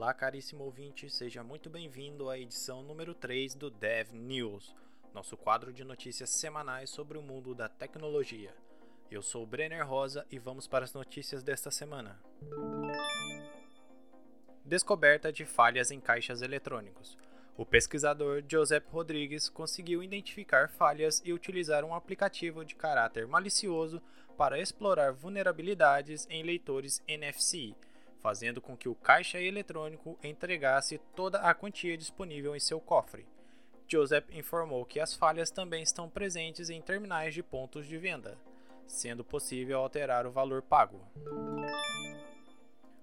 Olá, caríssimo ouvinte, seja muito bem-vindo à edição número 3 do Dev News, nosso quadro de notícias semanais sobre o mundo da tecnologia. Eu sou Brenner Rosa e vamos para as notícias desta semana. Descoberta de falhas em caixas eletrônicos. O pesquisador Joseph Rodrigues conseguiu identificar falhas e utilizar um aplicativo de caráter malicioso para explorar vulnerabilidades em leitores NFC fazendo com que o caixa eletrônico entregasse toda a quantia disponível em seu cofre. Joseph informou que as falhas também estão presentes em terminais de pontos de venda, sendo possível alterar o valor pago.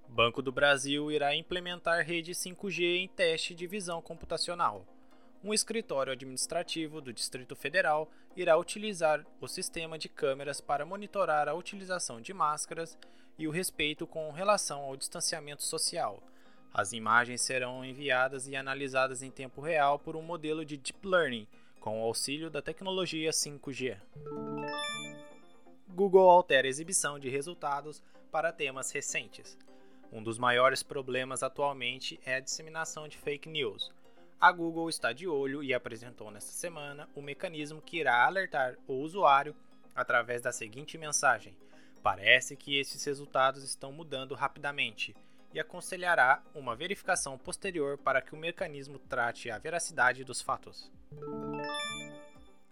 Banco do Brasil irá implementar rede 5G em teste de visão computacional. Um escritório administrativo do Distrito Federal irá utilizar o sistema de câmeras para monitorar a utilização de máscaras e o respeito com relação ao distanciamento social. As imagens serão enviadas e analisadas em tempo real por um modelo de deep learning, com o auxílio da tecnologia 5G. Google altera a exibição de resultados para temas recentes. Um dos maiores problemas atualmente é a disseminação de fake news. A Google está de olho e apresentou nesta semana o mecanismo que irá alertar o usuário através da seguinte mensagem: Parece que esses resultados estão mudando rapidamente e aconselhará uma verificação posterior para que o mecanismo trate a veracidade dos fatos.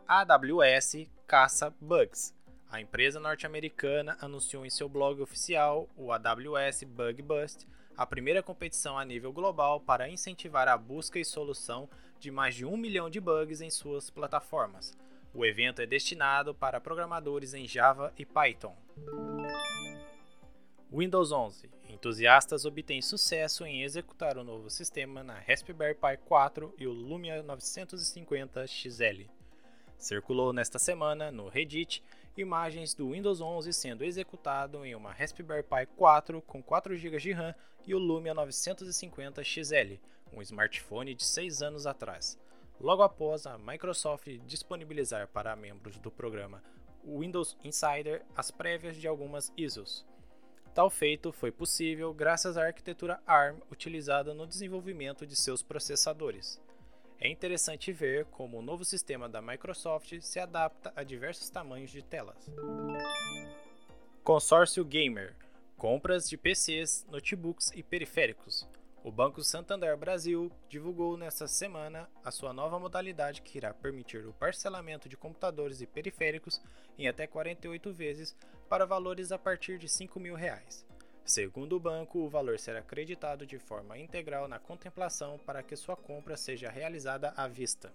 A AWS caça bugs. A empresa norte-americana anunciou em seu blog oficial, o AWS Bug Bust, a primeira competição a nível global para incentivar a busca e solução de mais de um milhão de bugs em suas plataformas, o evento é destinado para programadores em Java e Python. Windows 11. Entusiastas obtêm sucesso em executar o novo sistema na Raspberry Pi 4 e o Lumia 950 XL. Circulou nesta semana no Reddit imagens do Windows 11 sendo executado em uma Raspberry Pi 4 com 4 GB de RAM e o Lumia 950 XL, um smartphone de 6 anos atrás logo após a Microsoft disponibilizar para membros do programa Windows Insider as prévias de algumas ISOs. Tal feito foi possível graças à arquitetura ARM utilizada no desenvolvimento de seus processadores. É interessante ver como o novo sistema da Microsoft se adapta a diversos tamanhos de telas. Consórcio Gamer compras de PCs, notebooks e periféricos. O Banco Santander Brasil divulgou nesta semana a sua nova modalidade que irá permitir o parcelamento de computadores e periféricos em até 48 vezes para valores a partir de 5 mil reais. Segundo o banco, o valor será acreditado de forma integral na contemplação para que sua compra seja realizada à vista.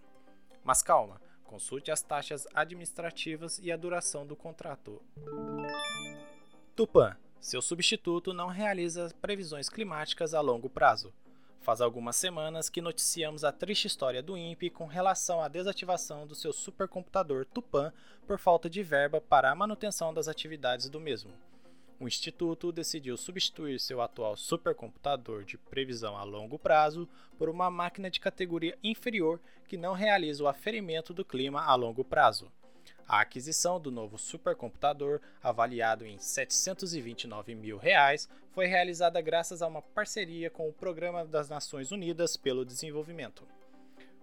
Mas calma, consulte as taxas administrativas e a duração do contrato. Tupan seu substituto não realiza previsões climáticas a longo prazo. Faz algumas semanas que noticiamos a triste história do INPE com relação à desativação do seu supercomputador Tupan por falta de verba para a manutenção das atividades do mesmo. O instituto decidiu substituir seu atual supercomputador de previsão a longo prazo por uma máquina de categoria inferior que não realiza o aferimento do clima a longo prazo. A aquisição do novo supercomputador, avaliado em 729 mil reais, foi realizada graças a uma parceria com o Programa das Nações Unidas pelo Desenvolvimento.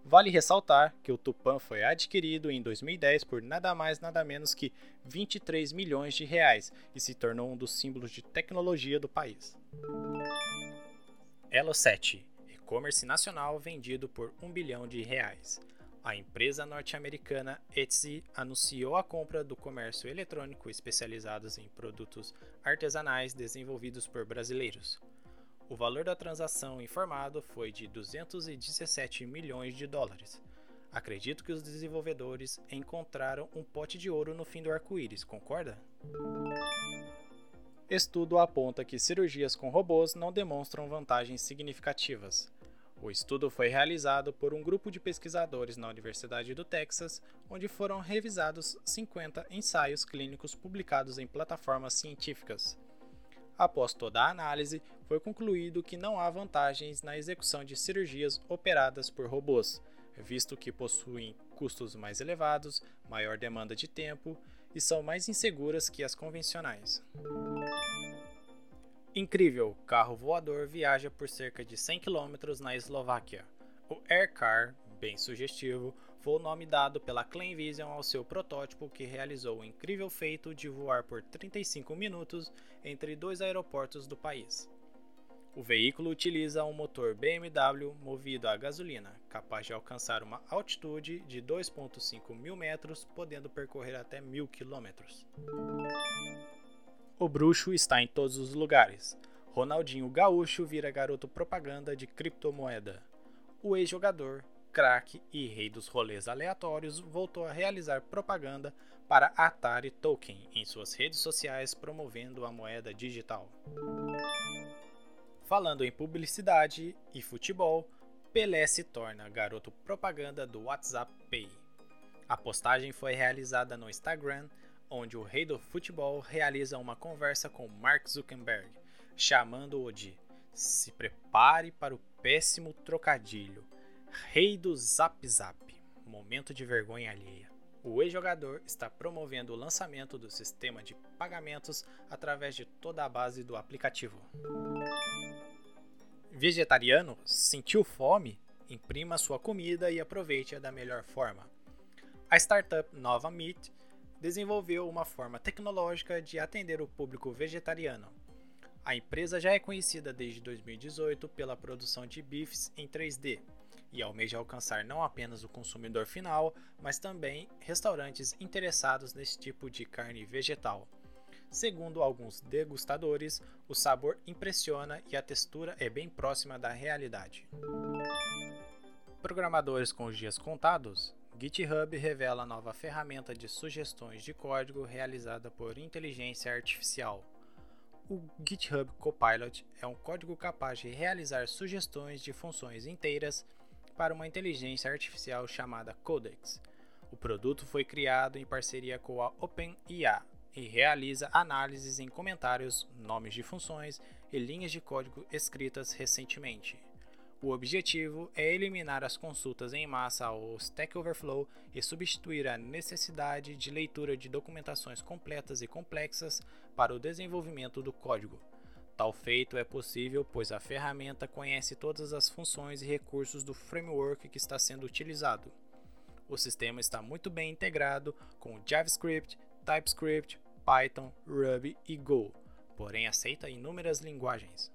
Vale ressaltar que o Tupan foi adquirido em 2010 por nada mais nada menos que 23 milhões de reais e se tornou um dos símbolos de tecnologia do país. Elo 7, e-commerce nacional vendido por 1 bilhão de reais a empresa norte-americana Etsy anunciou a compra do comércio eletrônico especializados em produtos artesanais desenvolvidos por brasileiros. O valor da transação informado foi de 217 milhões de dólares. Acredito que os desenvolvedores encontraram um pote de ouro no fim do arco-íris, concorda? Estudo aponta que cirurgias com robôs não demonstram vantagens significativas. O estudo foi realizado por um grupo de pesquisadores na Universidade do Texas, onde foram revisados 50 ensaios clínicos publicados em plataformas científicas. Após toda a análise, foi concluído que não há vantagens na execução de cirurgias operadas por robôs, visto que possuem custos mais elevados, maior demanda de tempo e são mais inseguras que as convencionais. Incrível, carro voador viaja por cerca de 100 km na Eslováquia. O Aircar, bem sugestivo, foi o nome dado pela Clean Vision ao seu protótipo que realizou o incrível feito de voar por 35 minutos entre dois aeroportos do país. O veículo utiliza um motor BMW movido a gasolina, capaz de alcançar uma altitude de 2,5 mil metros, podendo percorrer até mil quilômetros. O bruxo está em todos os lugares. Ronaldinho Gaúcho vira garoto propaganda de criptomoeda. O ex-jogador, craque e rei dos rolês aleatórios voltou a realizar propaganda para Atari Token em suas redes sociais promovendo a moeda digital. Falando em publicidade e futebol, Pelé se torna garoto propaganda do WhatsApp Pay. A postagem foi realizada no Instagram, onde o rei do futebol realiza uma conversa com Mark Zuckerberg, chamando-o de se prepare para o péssimo trocadilho, rei do Zap Zap, momento de vergonha alheia. O ex-jogador está promovendo o lançamento do sistema de pagamentos através de toda a base do aplicativo. Vegetariano? Sentiu fome? Imprima sua comida e aproveite-a da melhor forma. A startup Nova Meat desenvolveu uma forma tecnológica de atender o público vegetariano. A empresa já é conhecida desde 2018 pela produção de bifes em 3D e almeja alcançar não apenas o consumidor final, mas também restaurantes interessados nesse tipo de carne vegetal. Segundo alguns degustadores, o sabor impressiona e a textura é bem próxima da realidade. Programadores com os dias contados, GitHub revela nova ferramenta de sugestões de código realizada por inteligência artificial. O GitHub Copilot é um código capaz de realizar sugestões de funções inteiras para uma inteligência artificial chamada Codex. O produto foi criado em parceria com a OpenIA e realiza análises em comentários, nomes de funções e linhas de código escritas recentemente. O objetivo é eliminar as consultas em massa ao Stack Overflow e substituir a necessidade de leitura de documentações completas e complexas para o desenvolvimento do código. Tal feito é possível pois a ferramenta conhece todas as funções e recursos do framework que está sendo utilizado. O sistema está muito bem integrado com JavaScript, TypeScript, Python, Ruby e Go, porém aceita inúmeras linguagens.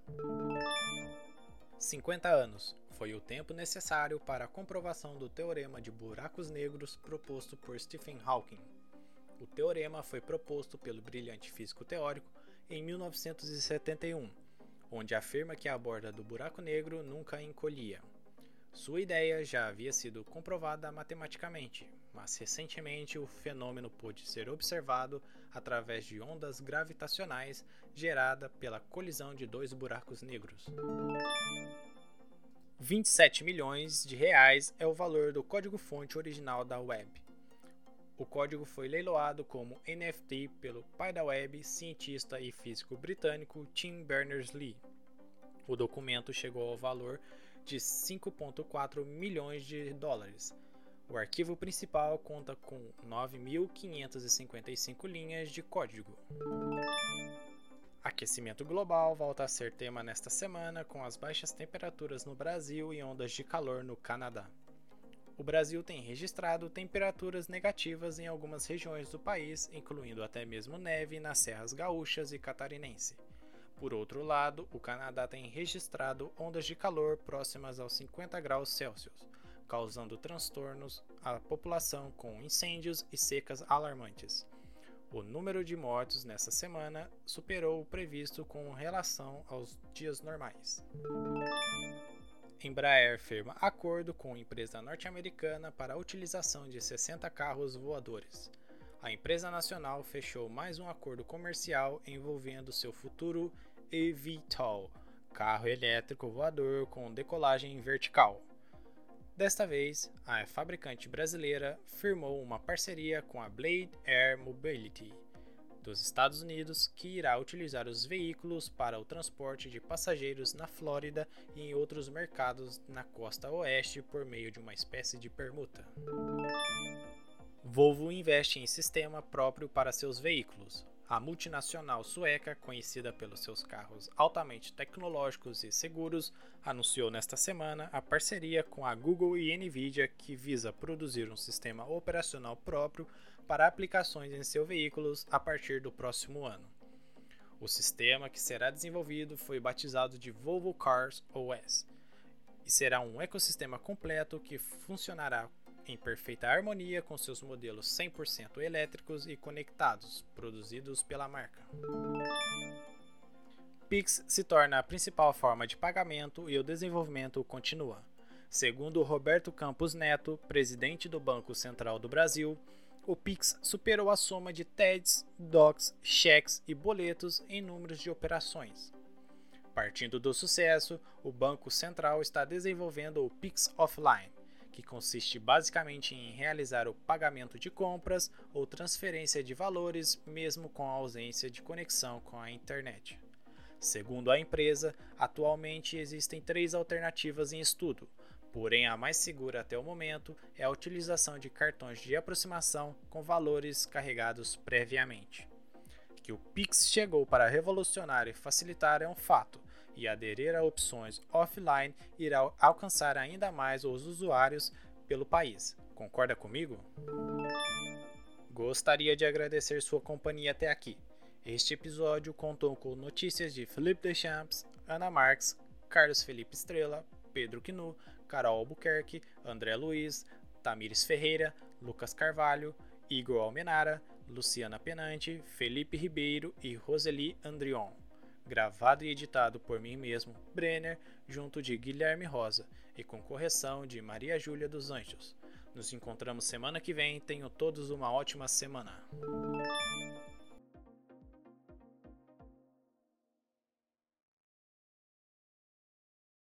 50 anos foi o tempo necessário para a comprovação do teorema de buracos negros proposto por Stephen Hawking. O teorema foi proposto pelo brilhante físico teórico em 1971, onde afirma que a borda do buraco negro nunca encolhia. Sua ideia já havia sido comprovada matematicamente, mas recentemente o fenômeno pôde ser observado através de ondas gravitacionais gerada pela colisão de dois buracos negros. 27 milhões de reais é o valor do código-fonte original da web. O código foi leiloado como NFT pelo pai da web, cientista e físico britânico Tim Berners-Lee. O documento chegou ao valor de 5,4 milhões de dólares. O arquivo principal conta com 9.555 linhas de código. Aquecimento global volta a ser tema nesta semana com as baixas temperaturas no Brasil e ondas de calor no Canadá o Brasil tem registrado temperaturas negativas em algumas regiões do país, incluindo até mesmo neve nas serras gaúchas e catarinense. Por outro lado, o Canadá tem registrado ondas de calor próximas aos 50 graus Celsius, causando transtornos à população com incêndios e secas alarmantes. O número de mortos nessa semana superou o previsto com relação aos dias normais. Embraer firma acordo com empresa norte-americana para a utilização de 60 carros voadores. A empresa nacional fechou mais um acordo comercial envolvendo seu futuro eVTOL, carro elétrico voador com decolagem vertical. Desta vez, a fabricante brasileira firmou uma parceria com a Blade Air Mobility dos Estados Unidos que irá utilizar os veículos para o transporte de passageiros na Flórida e em outros mercados na costa oeste por meio de uma espécie de permuta. Volvo investe em sistema próprio para seus veículos. A multinacional sueca, conhecida pelos seus carros altamente tecnológicos e seguros, anunciou nesta semana a parceria com a Google e Nvidia que visa produzir um sistema operacional próprio para aplicações em seus veículos a partir do próximo ano. O sistema que será desenvolvido foi batizado de Volvo Cars OS e será um ecossistema completo que funcionará em perfeita harmonia com seus modelos 100% elétricos e conectados, produzidos pela marca. Pix se torna a principal forma de pagamento e o desenvolvimento continua. Segundo Roberto Campos Neto, presidente do Banco Central do Brasil, o Pix superou a soma de TEDs, DOCs, cheques e boletos em números de operações. Partindo do sucesso, o Banco Central está desenvolvendo o Pix Offline, que consiste basicamente em realizar o pagamento de compras ou transferência de valores, mesmo com a ausência de conexão com a internet. Segundo a empresa, atualmente existem três alternativas em estudo, porém a mais segura até o momento é a utilização de cartões de aproximação com valores carregados previamente. Que o Pix chegou para revolucionar e facilitar é um fato, e aderir a opções offline irá alcançar ainda mais os usuários pelo país. Concorda comigo? Gostaria de agradecer sua companhia até aqui. Este episódio contou com notícias de Felipe Deschamps, Ana Marques, Carlos Felipe Estrela, Pedro Quinu, Carol Albuquerque, André Luiz, Tamires Ferreira, Lucas Carvalho, Igor Almenara, Luciana Penante, Felipe Ribeiro e Roseli Andrion gravado e editado por mim mesmo, Brenner, junto de Guilherme Rosa e com correção de Maria Júlia dos Anjos. Nos encontramos semana que vem. Tenham todos uma ótima semana.